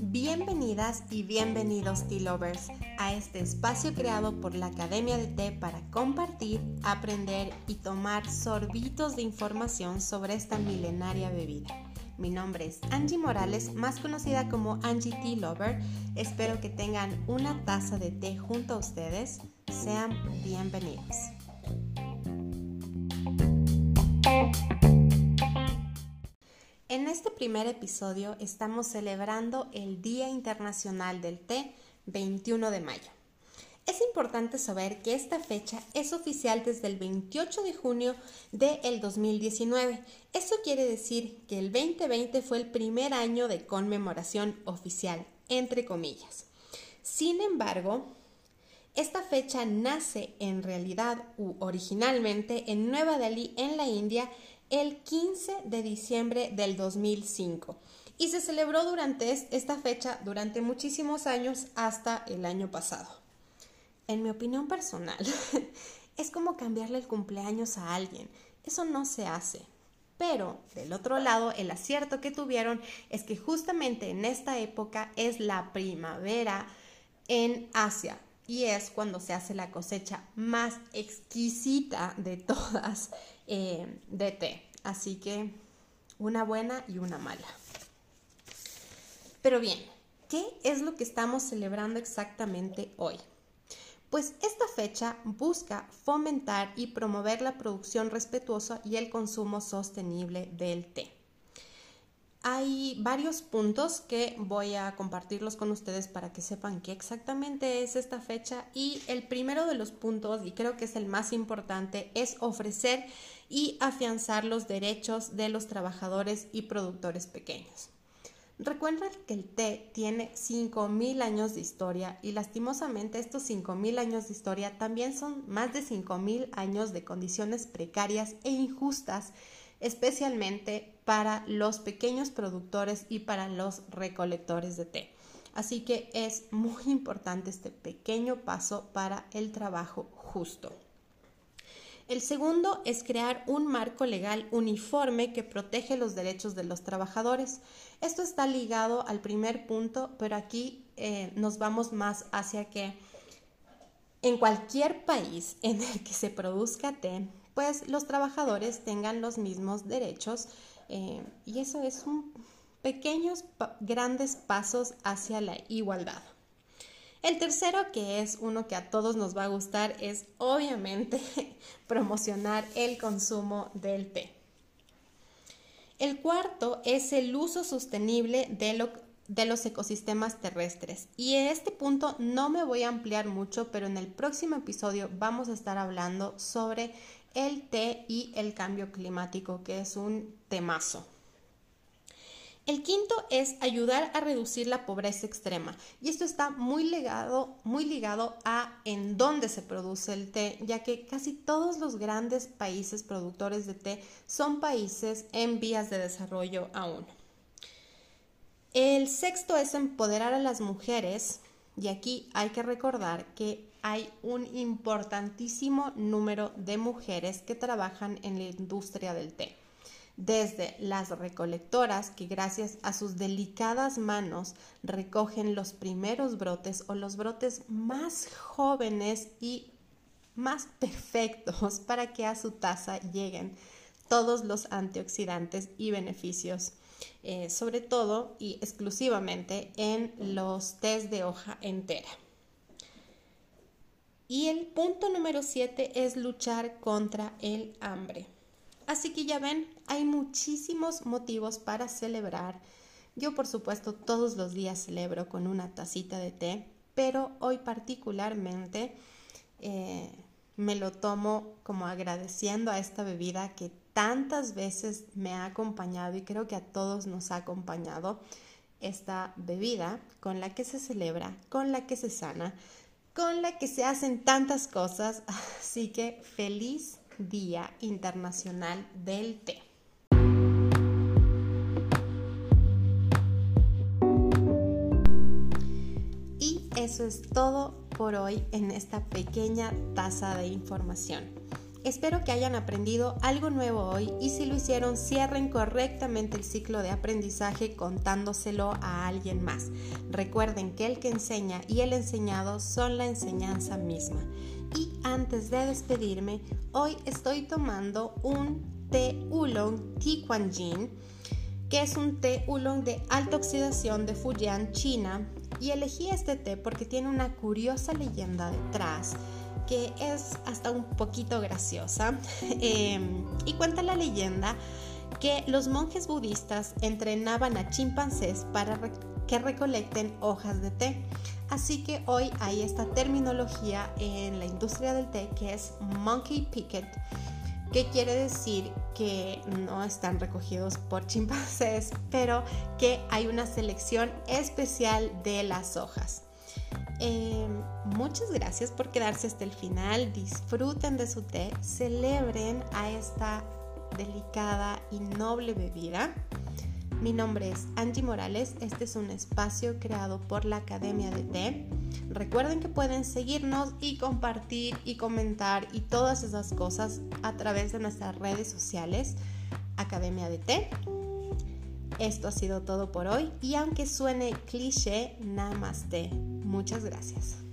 Bienvenidas y bienvenidos Tea Lovers a este espacio creado por la Academia de Té para compartir, aprender y tomar sorbitos de información sobre esta milenaria bebida. Mi nombre es Angie Morales, más conocida como Angie Tea Lover. Espero que tengan una taza de té junto a ustedes. Sean bienvenidos. En este primer episodio estamos celebrando el Día Internacional del Té 21 de mayo. Es importante saber que esta fecha es oficial desde el 28 de junio del 2019. Eso quiere decir que el 2020 fue el primer año de conmemoración oficial, entre comillas. Sin embargo, esta fecha nace en realidad u originalmente en Nueva Delhi, en la India, el 15 de diciembre del 2005 y se celebró durante esta fecha durante muchísimos años hasta el año pasado en mi opinión personal, es como cambiarle el cumpleaños a alguien. Eso no se hace. Pero, del otro lado, el acierto que tuvieron es que justamente en esta época es la primavera en Asia y es cuando se hace la cosecha más exquisita de todas eh, de té. Así que una buena y una mala. Pero bien, ¿qué es lo que estamos celebrando exactamente hoy? pues esta fecha busca fomentar y promover la producción respetuosa y el consumo sostenible del té. Hay varios puntos que voy a compartirlos con ustedes para que sepan qué exactamente es esta fecha y el primero de los puntos, y creo que es el más importante, es ofrecer y afianzar los derechos de los trabajadores y productores pequeños. Recuerden que el té tiene 5.000 años de historia y lastimosamente estos 5.000 años de historia también son más de 5.000 años de condiciones precarias e injustas, especialmente para los pequeños productores y para los recolectores de té. Así que es muy importante este pequeño paso para el trabajo justo. El segundo es crear un marco legal uniforme que protege los derechos de los trabajadores. Esto está ligado al primer punto, pero aquí eh, nos vamos más hacia que en cualquier país en el que se produzca té, pues los trabajadores tengan los mismos derechos eh, y eso es un pequeños, grandes pasos hacia la igualdad. El tercero, que es uno que a todos nos va a gustar, es obviamente promocionar el consumo del té. El cuarto es el uso sostenible de, los ecosistemas terrestres. Y en este punto no me voy a ampliar mucho, pero en el próximo episodio vamos a estar hablando sobre el té y el cambio climático, que es un temazo. El quinto es ayudar a reducir la pobreza extrema y esto está muy ligado, muy ligado a en dónde se produce el té, ya que casi todos los grandes países productores de té son países en vías de desarrollo aún. El sexto es empoderar a las mujeres y aquí hay que recordar que hay un importantísimo número de mujeres que trabajan en la industria del té desde las recolectoras que gracias a sus delicadas manos recogen los primeros brotes o los brotes más jóvenes y más perfectos para que a su taza lleguen todos los antioxidantes y beneficios, eh, sobre todo y exclusivamente en los test de hoja entera. Y el punto número 7 es luchar contra el hambre. Así que ya ven, hay muchísimos motivos para celebrar. Yo por supuesto todos los días celebro con una tacita de té, pero hoy particularmente eh, me lo tomo como agradeciendo a esta bebida que tantas veces me ha acompañado y creo que a todos nos ha acompañado esta bebida con la que se celebra, con la que se sana, con la que se hacen tantas cosas. Así que feliz Día Internacional del Té. Y eso es todo por hoy en esta pequeña taza de información. Espero que hayan aprendido algo nuevo hoy y si lo hicieron cierren correctamente el ciclo de aprendizaje contándoselo a alguien más. Recuerden que el que enseña y el enseñado son la enseñanza misma. Antes de despedirme, hoy estoy tomando un té oolong Jin, que es un té oolong de alta oxidación de Fujian, China. Y elegí este té porque tiene una curiosa leyenda detrás que es hasta un poquito graciosa. Em, y cuenta la leyenda que los monjes budistas entrenaban a chimpancés para que recolecten hojas de té. Así que hoy hay esta terminología en la industria del té que es monkey picket, que quiere decir que no están recogidos por chimpancés, pero que hay una selección especial de las hojas. Em, muchas gracias por quedarse hasta el final. Disfruten de su té, celebren a esta delicada y noble bebida. Mi nombre es Angie Morales, este es un espacio creado por la Academia de Té. Recuerden que pueden seguirnos y compartir y comentar y todas esas cosas a través de nuestras redes sociales, Academia de Té. Esto ha sido todo por hoy y aunque suene cliché, té. Muchas gracias.